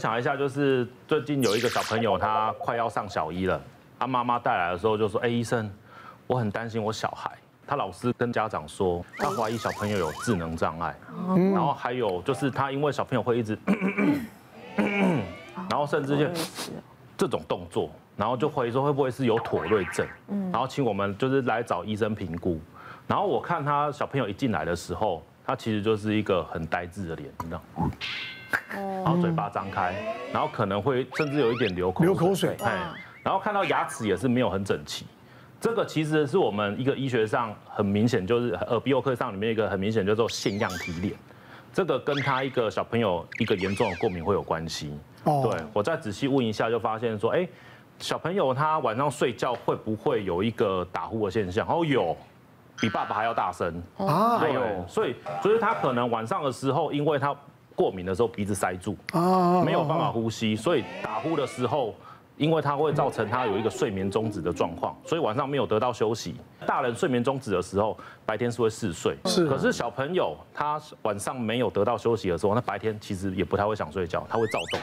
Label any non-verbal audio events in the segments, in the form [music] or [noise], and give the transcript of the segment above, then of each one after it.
享一下，就是最近有一个小朋友，他快要上小一了，他妈妈带来的时候就说：“哎，医生，我很担心我小孩。”他老师跟家长说，他怀疑小朋友有智能障碍，然后还有就是他因为小朋友会一直，[coughs] 然后甚至就这种动作，然后就怀疑说会不会是有妥瑞症，然后请我们就是来找医生评估。然后我看他小朋友一进来的时候，他其实就是一个很呆滞的脸，你知道，然后嘴巴张开，然后可能会甚至有一点流口流口水，哎，然后看到牙齿也是没有很整齐。这个其实是我们一个医学上很明显，就是耳鼻喉科上里面一个很明显叫做腺样体脸，这个跟他一个小朋友一个严重的过敏会有关系。哦，对，我再仔细问一下，就发现说，哎，小朋友他晚上睡觉会不会有一个打呼的现象？哦，有，比爸爸还要大声。啊，还有，所以所以他可能晚上的时候，因为他过敏的时候鼻子塞住啊，没有办法呼吸，所以打呼的时候。因为它会造成他有一个睡眠终止的状况，所以晚上没有得到休息。大人睡眠终止的时候，白天是会嗜睡，是。可是小朋友他晚上没有得到休息的时候，那白天其实也不太会想睡觉，他会躁动，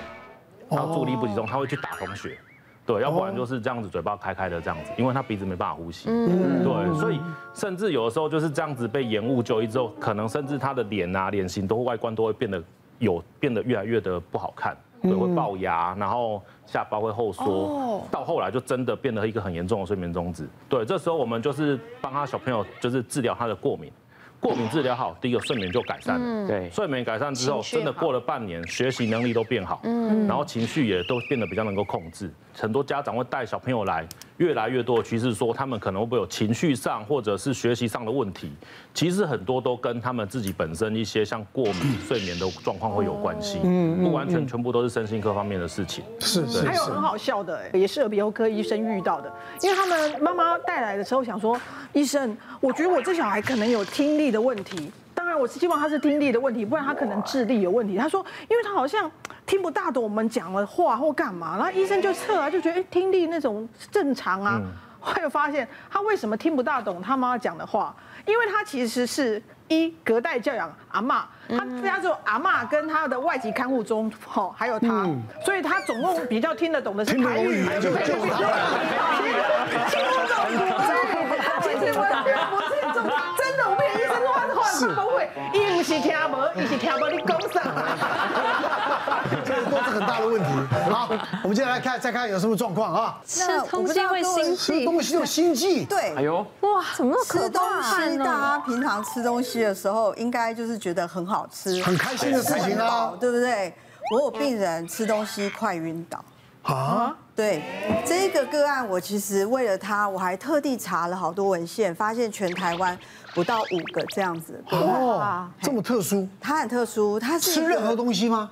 他注意力不集中，他会去打同学，对，要不然就是这样子嘴巴开开的这样子，因为他鼻子没办法呼吸，嗯，对，所以甚至有的时候就是这样子被延误就医之后，可能甚至他的脸啊、脸型都外观都会变得有变得越来越的不好看。对，会龅牙，然后下巴会后缩，到后来就真的变得一个很严重的睡眠中止。对，这时候我们就是帮他小朋友，就是治疗他的过敏。过敏治疗好，第一个睡眠就改善了。对，睡眠改善之后，真的过了半年，学习能力都变好。嗯，然后情绪也都变得比较能够控制。很多家长会带小朋友来，越来越多的趋势说，他们可能会不会有情绪上或者是学习上的问题。其实很多都跟他们自己本身一些像过敏、[coughs] 睡眠的状况会有关系。嗯，不完全全部都是身心科方面的事情。是，还有很好笑的，也是耳鼻喉科医生遇到的，因为他们妈妈带来的时候想说，医生，我觉得我这小孩可能有听力的问题。当然，我是希望他是听力的问题，不然他可能智力有问题。他说，因为他好像听不大懂我们讲的话或干嘛，然后医生就测啊，就觉得哎，听力那种正常啊。后来发现他为什么听不大懂他妈妈讲的话，因为他其实是一隔代教养阿妈，他家只有阿妈跟他的外籍看护中，吼，还有他，所以他总共比较听得懂的是 [laughs] 台语。听不懂，听不懂，其实完全不是真的，我们医生说话的话都会，伊不是听无，伊是听无你讲啥。这都是很大的问题。好，我们接下来看，再看有什么状况啊？吃东西会心悸，吃东西有心悸。对，哎呦，哇，怎么吃东西？大家平常吃东西的时候，应该就是觉得很好吃，很开心的事情啊，对不对？我有病人吃东西快晕倒。啊？对，这个个案我其实为了他，我还特地查了好多文献，发现全台湾不到五个这样子。哦，这么特殊？他很特殊，他是吃任何东西吗？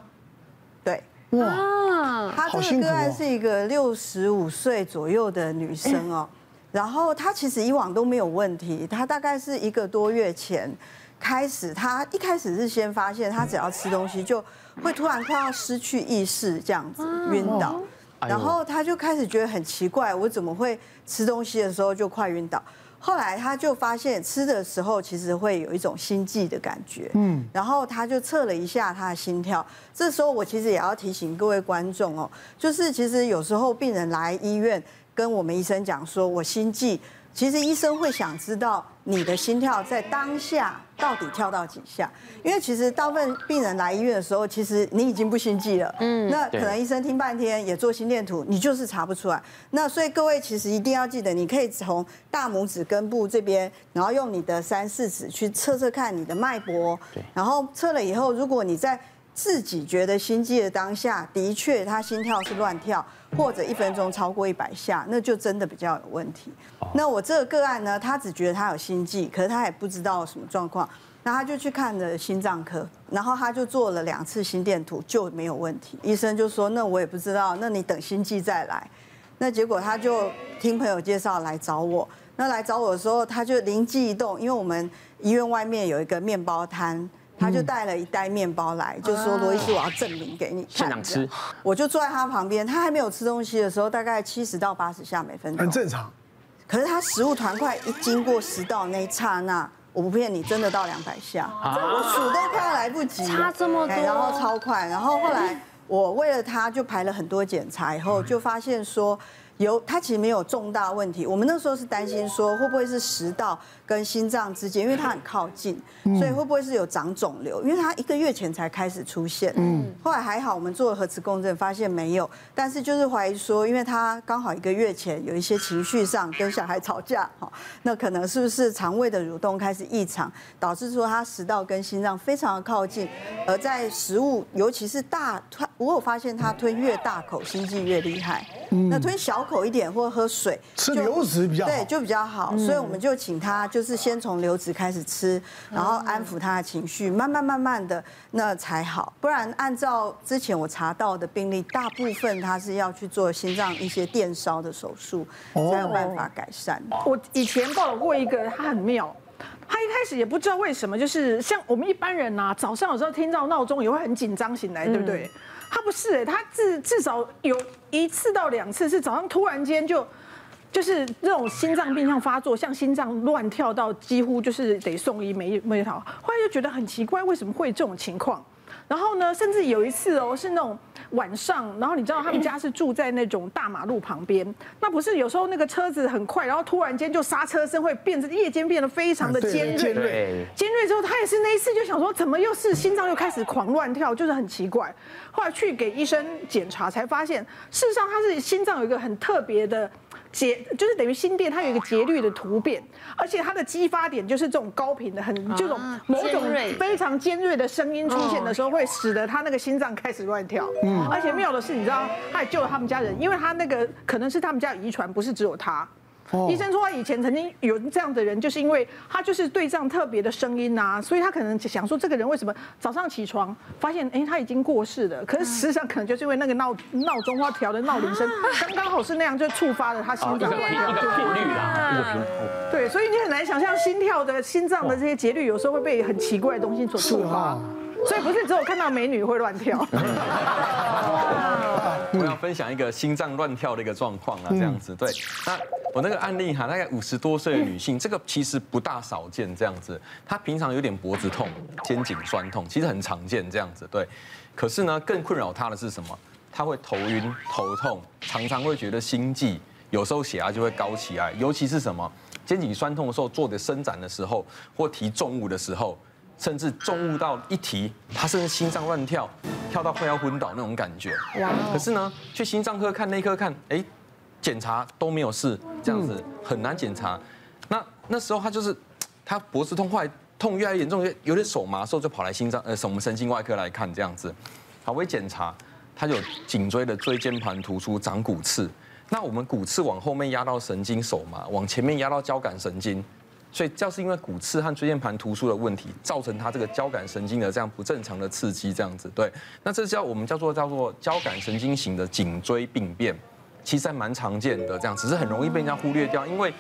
对。哇，他这个个案是一个六十五岁左右的女生哦，然后她其实以往都没有问题，她大概是一个多月前开始，她一开始是先发现她只要吃东西就会突然快要失去意识这样子晕倒。然后他就开始觉得很奇怪，我怎么会吃东西的时候就快晕倒？后来他就发现吃的时候其实会有一种心悸的感觉，嗯，然后他就测了一下他的心跳。这时候我其实也要提醒各位观众哦，就是其实有时候病人来医院跟我们医生讲说我心悸。其实医生会想知道你的心跳在当下到底跳到几下，因为其实大部分病人来医院的时候，其实你已经不心悸了，嗯，那可能医生听半天也做心电图，你就是查不出来。那所以各位其实一定要记得，你可以从大拇指根部这边，然后用你的三四指去测测看你的脉搏，对，然后测了以后，如果你在自己觉得心悸的当下，的确他心跳是乱跳。或者一分钟超过一百下，那就真的比较有问题。那我这个个案呢，他只觉得他有心悸，可是他也不知道什么状况，那他就去看了心脏科，然后他就做了两次心电图就没有问题。医生就说：“那我也不知道，那你等心悸再来。”那结果他就听朋友介绍来找我。那来找我的时候，他就灵机一动，因为我们医院外面有一个面包摊。他就带了一袋面包来，就说罗医师，我要证明给你看。现场吃，我就坐在他旁边，他还没有吃东西的时候，大概七十到八十下每分钟，很正常。可是他食物团块一经过食道那一刹那，我不骗你，真的到两百下，我数都快要来不及，差这么多，然后超快，然后后来我为了他就排了很多检查，以后就发现说。有，他其实没有重大问题。我们那时候是担心说，会不会是食道跟心脏之间，因为它很靠近，所以会不会是有长肿瘤？因为他一个月前才开始出现。嗯。后来还好，我们做了核磁共振，发现没有。但是就是怀疑说，因为他刚好一个月前有一些情绪上跟小孩吵架，哈，那可能是不是肠胃的蠕动开始异常，导致说他食道跟心脏非常的靠近，而在食物，尤其是大吞，我有发现他吞越大口，心悸越厉害。嗯。那吞小。口一点或者喝水，吃流质比较好，对，就比较好。所以我们就请他，就是先从流质开始吃，然后安抚他的情绪，慢慢慢慢的那才好。不然按照之前我查到的病例，大部分他是要去做心脏一些电烧的手术，才有办法改善。我以前报道过一个，他很妙，他一开始也不知道为什么，就是像我们一般人呐，早上有时候听到闹钟也会很紧张醒来，对不对？他不是诶，他至至少有一次到两次是早上突然间就，就是那种心脏病像发作，像心脏乱跳到几乎就是得送医没没好。后来就觉得很奇怪，为什么会这种情况？然后呢，甚至有一次哦，是那种晚上，然后你知道他们家是住在那种大马路旁边，那不是有时候那个车子很快，然后突然间就刹车声会变成夜间变得非常的尖锐，尖锐，尖锐之后他也是那一次就想说，怎么又是心脏又开始狂乱跳，就是很奇怪。后来去给医生检查才发现，事实上他是心脏有一个很特别的。节就是等于心电，它有一个节律的突变，而且它的激发点就是这种高频的，很这种某种非常尖锐的声音出现的时候，会使得他那个心脏开始乱跳。嗯，而且妙的是，你知道，他也救了他们家人，因为他那个可能是他们家遗传，不是只有他。医生说他以前曾经有这样的人，就是因为他就是对这样特别的声音呐，所以他可能想说这个人为什么早上起床发现哎他已经过世了，可是实际上可能就是因为那个闹闹钟或调的闹铃声刚刚好是那样，就触发了他心脏的频率啦。对，所以你很难想象心跳的心脏的这些节律有时候会被很奇怪的东西所触发，所以不是只有看到美女会乱跳。[laughs] 我要分享一个心脏乱跳的一个状况啊，这样子对。那我那个案例哈，大概五十多岁的女性，这个其实不大少见，这样子。她平常有点脖子痛、肩颈酸痛，其实很常见这样子，对。可是呢，更困扰她的是什么？她会头晕、头痛，常常会觉得心悸，有时候血压就会高起来。尤其是什么？肩颈酸痛的时候，做的伸展的时候，或提重物的时候。甚至重物到一提，他甚至心脏乱跳，跳到快要昏倒那种感觉。哇！可是呢，去心脏科看、内科看，哎，检查都没有事，这样子很难检查。那那时候他就是，他脖子痛，后来痛越来越严重，有点手麻的时候就跑来心脏呃，我们神经外科来看这样子。好，我一检查，他有颈椎的椎间盘突出长骨刺。那我们骨刺往后面压到神经手麻，往前面压到交感神经。所以，就是因为骨刺和椎间盘突出的问题，造成他这个交感神经的这样不正常的刺激，这样子。对，那这叫我们叫做叫做交感神经型的颈椎病变，其实还蛮常见的，这样只是很容易被人家忽略掉。因为，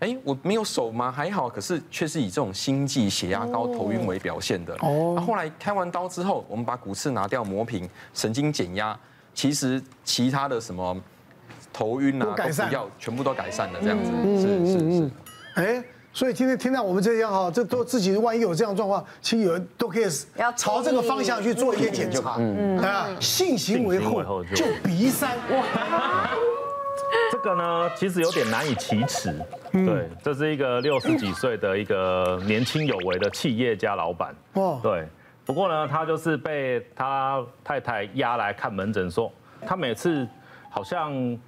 哎，我没有手吗？还好，可是却是以这种心悸、血压高、头晕为表现的。哦。那后来开完刀之后，我们把骨刺拿掉，磨平，神经减压，其实其他的什么头晕啊、都不要，全部都改善了，这样子。是是是。哎。所以今天听到我们这样哈，这都自己万一有这样状况，其实有人都可以朝这个方向去做一些检查，嗯啊，性行为后就鼻塞。哇，[laughs] 这个呢其实有点难以启齿，对，这是一个六十几岁的一个年轻有为的企业家老板，哦，对，不过呢他就是被他太太押来看门诊，说他每次好像。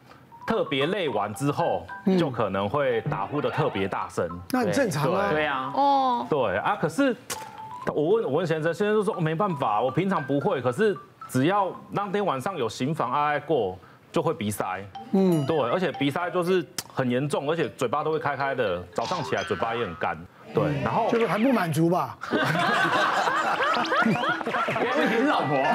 特别累完之后，就可能会打呼的特别大声，那很正常啊。对啊，哦，对啊。可是我问我问先生，先生就说没办法，我平常不会，可是只要当天晚上有行房爱爱过，就会鼻塞。嗯，对，而且鼻塞就是很严重，而且嘴巴都会开开的，早上起来嘴巴也很干。对，然后就是还不满足吧？别你老婆。[laughs]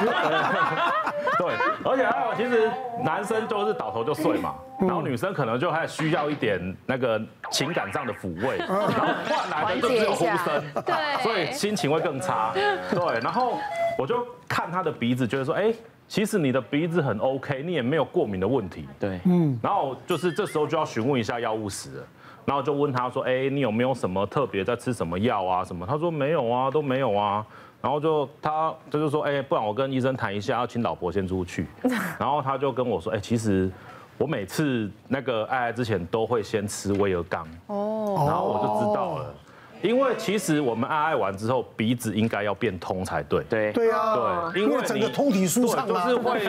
对，而且还有，其实男生就是倒头就睡嘛，然后女生可能就还需要一点那个情感上的抚慰，然后换来的就只有呼声，[laughs] 对，所以心情会更差。对，然后我就看他的鼻子，觉得说，哎，其实你的鼻子很 OK，你也没有过敏的问题。对，嗯，然后就是这时候就要询问一下药物史了。然后就问他说：“哎，你有没有什么特别在吃什么药啊？什么？”他说：“没有啊，都没有啊。”然后就他他就说，哎，不然我跟医生谈一下，要请老婆先出去。[laughs] 然后他就跟我说，哎，其实我每次那个爱爱之前都会先吃威尔刚。哦。然后我就知道了，因为其实我们爱爱完之后，鼻子应该要变通才对。对。对啊。对，因为整个通体舒畅就是会。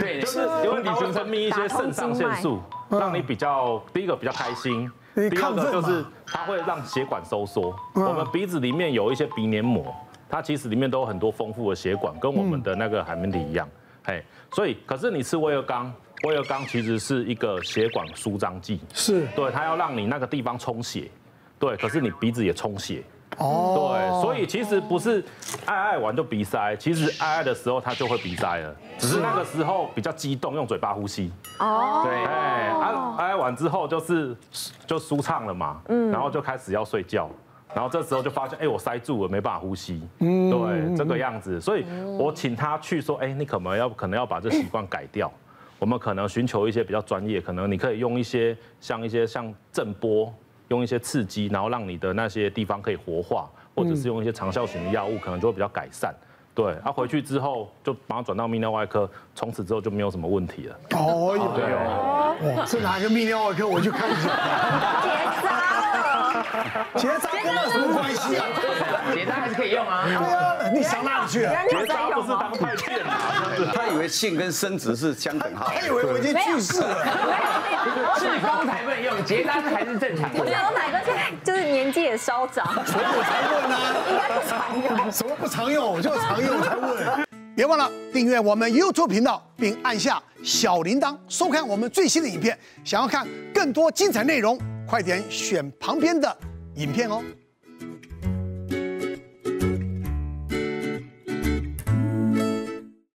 对，就是 [laughs] 因为你会分泌一些肾上腺素，让你比较第一个比较开心。第二个就是它会让血管收缩。我们鼻子里面有一些鼻黏膜，它其实里面都有很多丰富的血管，跟我们的那个海绵体一样。嘿，所以可是你吃威尔刚，威尔刚其实是一个血管舒张剂，是对，它要让你那个地方充血，对，可是你鼻子也充血。哦，对，所以其实不是爱爱完就鼻塞，其实爱爱的时候他就会鼻塞了，只是那个时候比较激动，用嘴巴呼吸。哦，对，哎，爱爱完之后就是就舒畅了嘛，嗯，然后就开始要睡觉，然后这时候就发现，哎，我塞住了，没办法呼吸。嗯，对，这个样子，所以我请他去说，哎，你可能要可能要把这习惯改掉，我们可能寻求一些比较专业，可能你可以用一些像一些像震波。用一些刺激，然后让你的那些地方可以活化，或者是用一些长效型的药物，可能就会比较改善。对，他、啊、回去之后就把它转到泌尿外科，从此之后就没有什么问题了。哦，对哦，哇，是哪一个泌尿外科？我去看一下。结扎了，结扎跟那有什么关系啊？结扎还是可以用啊。[laughs] 对啊，你想哪里去啊？结扎不是当太监啊？[laughs] 他以为性跟生殖是相等号。他以为我已经去世了。[laughs] 是方才不能用，结扎才是正常。我觉得哪个现在就是年纪也稍长。所以我才问啊。应该不常用。什么不常用？我就常用。别忘了订阅我们 YouTube 频道，并按下小铃铛，收看我们最新的影片。想要看更多精彩内容，快点选旁边的影片哦。